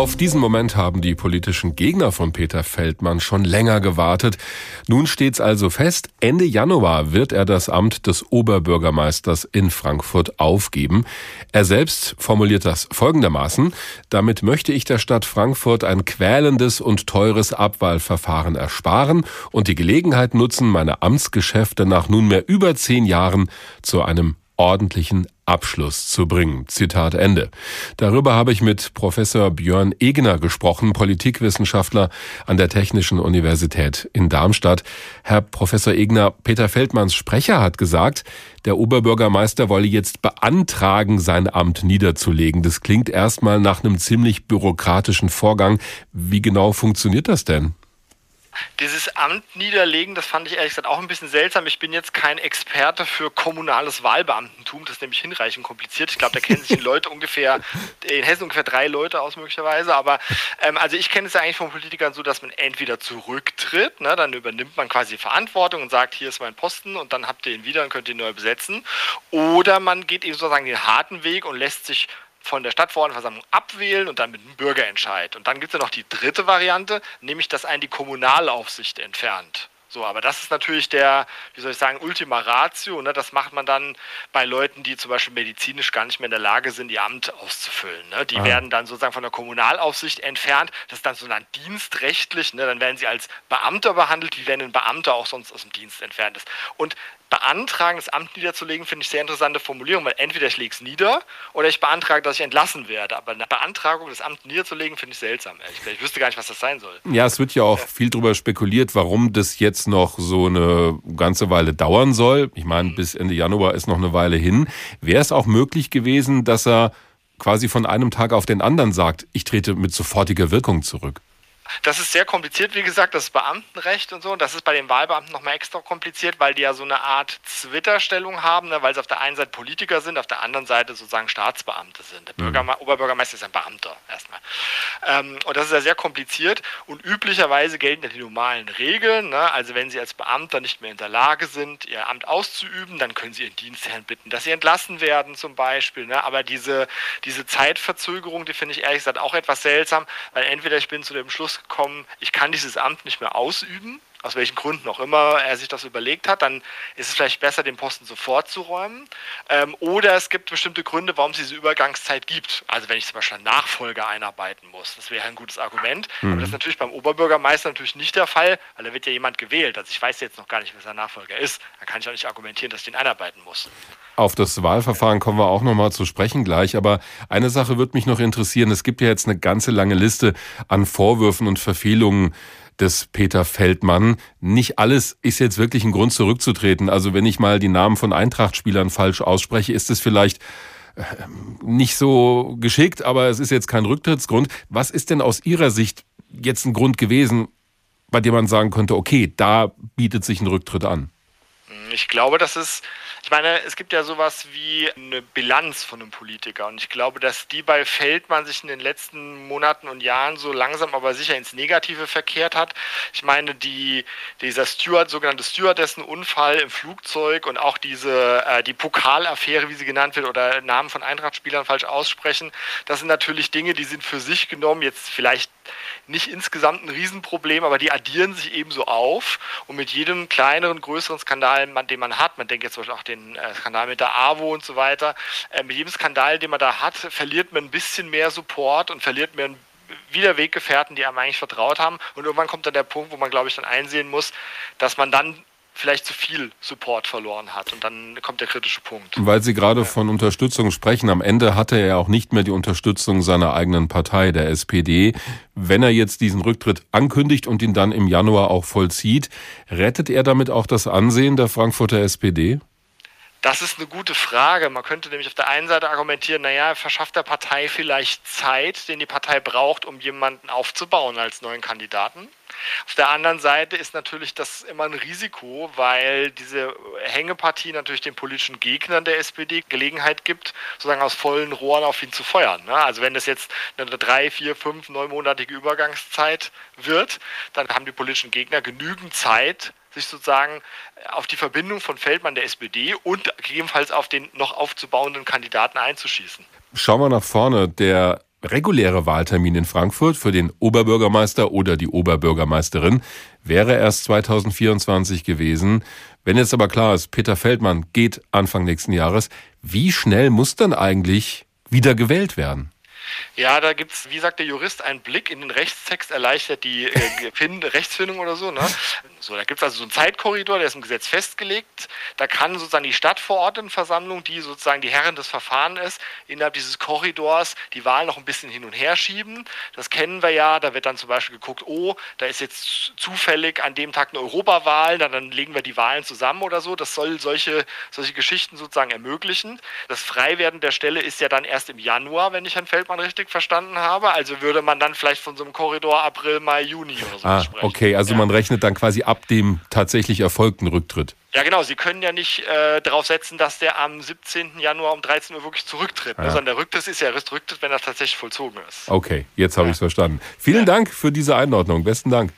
Auf diesen Moment haben die politischen Gegner von Peter Feldmann schon länger gewartet. Nun steht's also fest, Ende Januar wird er das Amt des Oberbürgermeisters in Frankfurt aufgeben. Er selbst formuliert das folgendermaßen, damit möchte ich der Stadt Frankfurt ein quälendes und teures Abwahlverfahren ersparen und die Gelegenheit nutzen, meine Amtsgeschäfte nach nunmehr über zehn Jahren zu einem ordentlichen Abschluss zu bringen. Zitat Ende. Darüber habe ich mit Professor Björn Egner gesprochen, Politikwissenschaftler an der Technischen Universität in Darmstadt. Herr Professor Egner, Peter Feldmanns Sprecher hat gesagt, der Oberbürgermeister wolle jetzt beantragen, sein Amt niederzulegen. Das klingt erstmal nach einem ziemlich bürokratischen Vorgang. Wie genau funktioniert das denn? Dieses Amt niederlegen, das fand ich ehrlich gesagt auch ein bisschen seltsam. Ich bin jetzt kein Experte für kommunales Wahlbeamtentum, das ist nämlich hinreichend kompliziert. Ich glaube, da kennen sich in Leute ungefähr, in Hessen ungefähr drei Leute aus möglicherweise. Aber ähm, also ich kenne es ja eigentlich von Politikern so, dass man entweder zurücktritt, ne, dann übernimmt man quasi Verantwortung und sagt, hier ist mein Posten und dann habt ihr ihn wieder und könnt ihn neu besetzen. Oder man geht eben sozusagen den harten Weg und lässt sich von der Stadtverordnetenversammlung abwählen und dann mit einem Bürgerentscheid. Und dann gibt es ja noch die dritte Variante, nämlich dass einen die Kommunalaufsicht entfernt. So, aber das ist natürlich der, wie soll ich sagen, Ultima Ratio. Ne? Das macht man dann bei Leuten, die zum Beispiel medizinisch gar nicht mehr in der Lage sind, ihr Amt auszufüllen. Ne? Die ah. werden dann sozusagen von der Kommunalaufsicht entfernt. Das ist dann so dann dienstrechtlich. Ne? Dann werden sie als Beamter behandelt, wie wenn ein Beamter auch sonst aus dem Dienst entfernt ist. Und beantragen, das Amt niederzulegen, finde ich sehr interessante Formulierung, weil entweder ich lege es nieder oder ich beantrage, dass ich entlassen werde. Aber eine Beantragung, das Amt niederzulegen, finde ich seltsam. Ich wüsste gar nicht, was das sein soll. Ja, es wird ja auch viel darüber spekuliert, warum das jetzt noch so eine ganze Weile dauern soll. Ich meine, mhm. bis Ende Januar ist noch eine Weile hin. Wäre es auch möglich gewesen, dass er quasi von einem Tag auf den anderen sagt, ich trete mit sofortiger Wirkung zurück? Das ist sehr kompliziert, wie gesagt, das Beamtenrecht und so. Das ist bei den Wahlbeamten nochmal extra kompliziert, weil die ja so eine Art Twitter-Stellung haben, ne, weil sie auf der einen Seite Politiker sind, auf der anderen Seite sozusagen Staatsbeamte sind. Der mhm. Oberbürgermeister ist ein Beamter erstmal. Ähm, und das ist ja sehr kompliziert und üblicherweise gelten ja die normalen Regeln. Ne? Also wenn Sie als Beamter nicht mehr in der Lage sind, Ihr Amt auszuüben, dann können Sie Ihren Dienstherrn bitten, dass Sie entlassen werden zum Beispiel. Ne? Aber diese, diese Zeitverzögerung, die finde ich ehrlich gesagt auch etwas seltsam, weil entweder ich bin zu dem Schluss gekommen, ich kann dieses Amt nicht mehr ausüben, aus welchen Gründen auch immer er sich das überlegt hat, dann ist es vielleicht besser, den Posten sofort zu räumen. Ähm, oder es gibt bestimmte Gründe, warum es diese Übergangszeit gibt. Also wenn ich zum Beispiel einen Nachfolger einarbeiten muss, das wäre ein gutes Argument. Mhm. Aber das ist natürlich beim Oberbürgermeister natürlich nicht der Fall, weil da wird ja jemand gewählt. Also ich weiß jetzt noch gar nicht, wer sein Nachfolger ist. Dann kann ich auch nicht argumentieren, dass ich den einarbeiten muss. Auf das Wahlverfahren kommen wir auch nochmal zu sprechen gleich. Aber eine Sache würde mich noch interessieren. Es gibt ja jetzt eine ganze lange Liste an Vorwürfen und Verfehlungen des Peter Feldmann. Nicht alles ist jetzt wirklich ein Grund zurückzutreten. Also wenn ich mal die Namen von Eintracht-Spielern falsch ausspreche, ist es vielleicht äh, nicht so geschickt, aber es ist jetzt kein Rücktrittsgrund. Was ist denn aus Ihrer Sicht jetzt ein Grund gewesen, bei dem man sagen könnte, okay, da bietet sich ein Rücktritt an? Ich glaube, das ist ich meine, es gibt ja sowas wie eine Bilanz von einem Politiker. Und ich glaube, dass die bei Feldmann sich in den letzten Monaten und Jahren so langsam aber sicher ins Negative verkehrt hat. Ich meine, die, dieser Steward, sogenannte Stewardessen-Unfall im Flugzeug und auch diese, äh, die Pokalaffäre, wie sie genannt wird, oder Namen von Eintrachtspielern falsch aussprechen, das sind natürlich Dinge, die sind für sich genommen jetzt vielleicht nicht insgesamt ein Riesenproblem, aber die addieren sich ebenso auf. Und mit jedem kleineren, größeren Skandal, den man hat, man denkt jetzt zum Beispiel auch den äh, Skandal mit der AWO und so weiter, äh, mit jedem Skandal, den man da hat, verliert man ein bisschen mehr Support und verliert mehr wieder Weggefährten, die einem eigentlich vertraut haben. Und irgendwann kommt dann der Punkt, wo man, glaube ich, dann einsehen muss, dass man dann vielleicht zu viel Support verloren hat. Und dann kommt der kritische Punkt. Weil Sie gerade von Unterstützung sprechen, am Ende hatte er auch nicht mehr die Unterstützung seiner eigenen Partei, der SPD. Wenn er jetzt diesen Rücktritt ankündigt und ihn dann im Januar auch vollzieht, rettet er damit auch das Ansehen der Frankfurter SPD? Das ist eine gute Frage. Man könnte nämlich auf der einen Seite argumentieren, naja, verschafft der Partei vielleicht Zeit, den die Partei braucht, um jemanden aufzubauen als neuen Kandidaten. Auf der anderen Seite ist natürlich das immer ein Risiko, weil diese Hängepartie natürlich den politischen Gegnern der SPD Gelegenheit gibt, sozusagen aus vollen Rohren auf ihn zu feuern. Ne? Also wenn das jetzt eine drei, vier, fünf, neunmonatige Übergangszeit wird, dann haben die politischen Gegner genügend Zeit, sich sozusagen auf die Verbindung von Feldmann der SPD und gegebenenfalls auf den noch aufzubauenden Kandidaten einzuschießen. Schauen wir nach vorne. Der reguläre Wahltermin in Frankfurt für den Oberbürgermeister oder die Oberbürgermeisterin wäre erst 2024 gewesen. Wenn jetzt aber klar ist, Peter Feldmann geht Anfang nächsten Jahres, wie schnell muss dann eigentlich wieder gewählt werden? Ja, da gibt es, wie sagt der Jurist, ein Blick in den Rechtstext erleichtert die äh, Rechtsfindung oder so. Ne? So, da gibt es also so einen Zeitkorridor, der ist im Gesetz festgelegt. Da kann sozusagen die Stadtverordnetenversammlung, die sozusagen die Herren des Verfahrens ist, innerhalb dieses Korridors die Wahl noch ein bisschen hin und her schieben. Das kennen wir ja. Da wird dann zum Beispiel geguckt, oh, da ist jetzt zufällig an dem Tag eine Europawahl, dann, dann legen wir die Wahlen zusammen oder so. Das soll solche, solche Geschichten sozusagen ermöglichen. Das Freiwerden der Stelle ist ja dann erst im Januar, wenn ich Herrn Feldmann richtig verstanden habe. Also würde man dann vielleicht von so einem Korridor April, Mai, Juni oder so ah, sprechen. Okay, also ja. man rechnet dann quasi ab dem tatsächlich erfolgten Rücktritt. Ja, genau. Sie können ja nicht äh, darauf setzen, dass der am 17. Januar um 13 Uhr wirklich zurücktritt. Ja. Ne? Sondern der Rücktritt ist ja erst Rücktritt, wenn er tatsächlich vollzogen ist. Okay, jetzt habe ja. ich es verstanden. Vielen ja. Dank für diese Einordnung. Besten Dank.